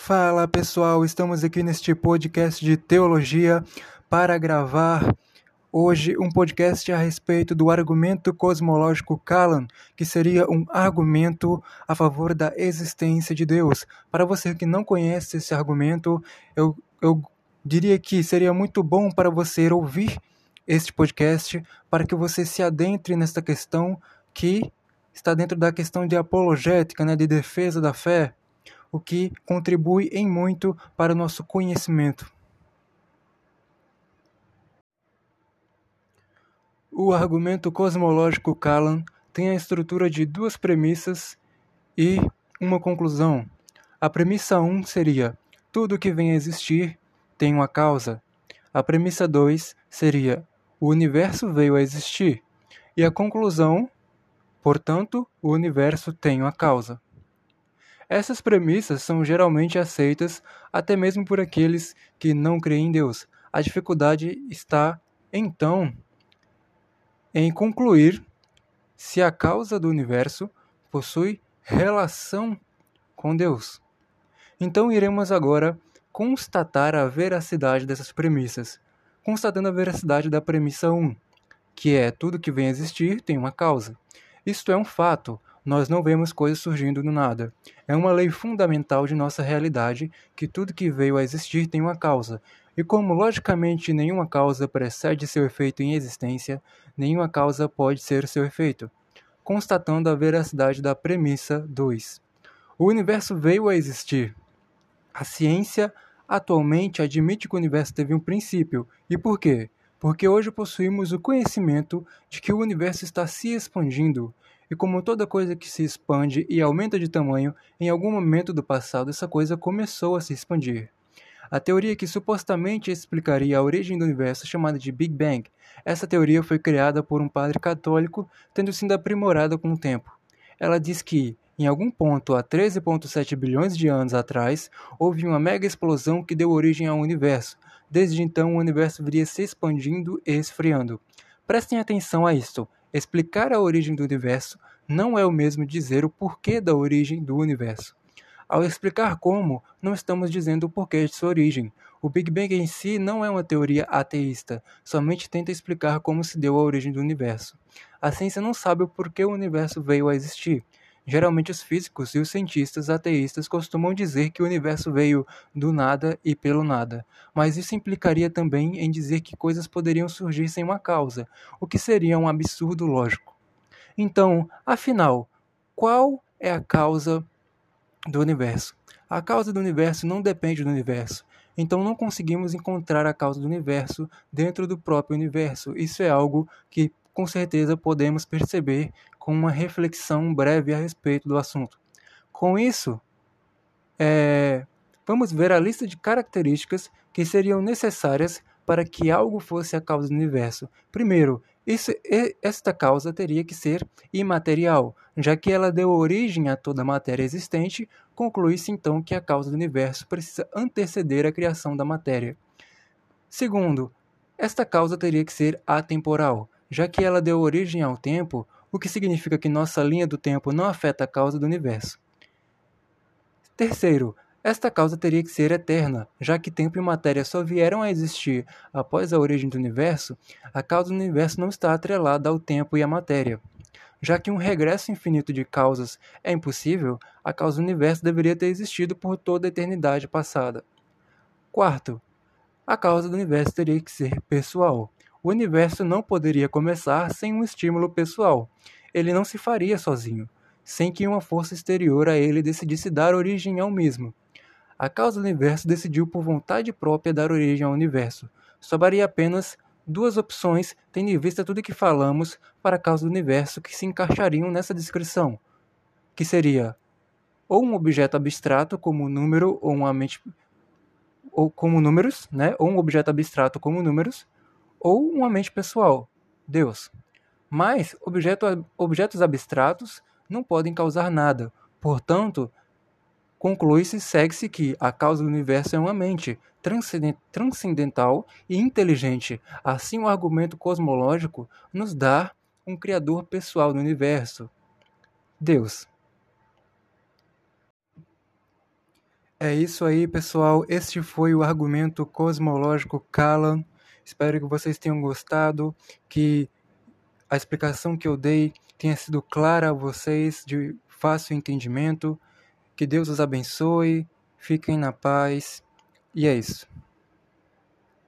Fala pessoal, estamos aqui neste podcast de teologia para gravar hoje um podcast a respeito do argumento cosmológico Kalan, que seria um argumento a favor da existência de Deus. Para você que não conhece esse argumento, eu, eu diria que seria muito bom para você ouvir este podcast para que você se adentre nesta questão que está dentro da questão de apologética, né, de defesa da fé o que contribui em muito para o nosso conhecimento. O argumento cosmológico Kalan tem a estrutura de duas premissas e uma conclusão. A premissa 1 um seria: tudo que vem a existir tem uma causa. A premissa 2 seria: o universo veio a existir. E a conclusão, portanto, o universo tem uma causa. Essas premissas são geralmente aceitas até mesmo por aqueles que não creem em Deus. A dificuldade está, então, em concluir se a causa do universo possui relação com Deus. Então iremos agora constatar a veracidade dessas premissas, constatando a veracidade da premissa 1, que é tudo que vem a existir tem uma causa. Isto é um fato, nós não vemos coisas surgindo do nada. É uma lei fundamental de nossa realidade que tudo que veio a existir tem uma causa. E como logicamente nenhuma causa precede seu efeito em existência, nenhuma causa pode ser seu efeito. Constatando a veracidade da premissa 2. O universo veio a existir. A ciência atualmente admite que o universo teve um princípio. E por quê? Porque hoje possuímos o conhecimento de que o universo está se expandindo e como toda coisa que se expande e aumenta de tamanho, em algum momento do passado essa coisa começou a se expandir. A teoria que supostamente explicaria a origem do universo, chamada de Big Bang, essa teoria foi criada por um padre católico, tendo sido aprimorada com o tempo. Ela diz que, em algum ponto há 13,7 bilhões de anos atrás, houve uma mega explosão que deu origem ao universo. Desde então, o universo viria se expandindo e esfriando. Prestem atenção a isto. Explicar a origem do universo não é o mesmo dizer o porquê da origem do universo. Ao explicar como, não estamos dizendo o porquê de sua origem. O Big Bang em si não é uma teoria ateísta, somente tenta explicar como se deu a origem do universo. A ciência não sabe o porquê o universo veio a existir. Geralmente os físicos e os cientistas ateístas costumam dizer que o universo veio do nada e pelo nada, mas isso implicaria também em dizer que coisas poderiam surgir sem uma causa, o que seria um absurdo lógico. Então, afinal, qual é a causa do universo? A causa do universo não depende do universo. Então não conseguimos encontrar a causa do universo dentro do próprio universo. Isso é algo que com certeza podemos perceber com uma reflexão breve a respeito do assunto. Com isso, é, vamos ver a lista de características que seriam necessárias para que algo fosse a causa do universo. Primeiro, isso, esta causa teria que ser imaterial, já que ela deu origem a toda a matéria existente, conclui-se então que a causa do universo precisa anteceder a criação da matéria. Segundo, esta causa teria que ser atemporal, já que ela deu origem ao tempo, o que significa que nossa linha do tempo não afeta a causa do universo. Terceiro, esta causa teria que ser eterna, já que tempo e matéria só vieram a existir após a origem do universo, a causa do universo não está atrelada ao tempo e à matéria. Já que um regresso infinito de causas é impossível, a causa do universo deveria ter existido por toda a eternidade passada. Quarto, a causa do universo teria que ser pessoal, o universo não poderia começar sem um estímulo pessoal. Ele não se faria sozinho, sem que uma força exterior a ele decidisse dar origem ao mesmo. A causa do universo decidiu por vontade própria dar origem ao universo. Sobraria apenas duas opções, tendo em vista tudo que falamos, para a causa do universo que se encaixariam nessa descrição, que seria ou um objeto abstrato como um número ou uma mente ou como números, né? Ou um objeto abstrato como números, ou uma mente pessoal, Deus. Mas objeto, objetos abstratos não podem causar nada. Portanto, conclui-se, segue-se que a causa do universo é uma mente transcendental e inteligente. Assim, o argumento cosmológico nos dá um criador pessoal do universo, Deus. É isso aí, pessoal. Este foi o argumento cosmológico Kalan. Espero que vocês tenham gostado, que a explicação que eu dei tenha sido clara a vocês, de fácil entendimento. Que Deus os abençoe, fiquem na paz. E é isso.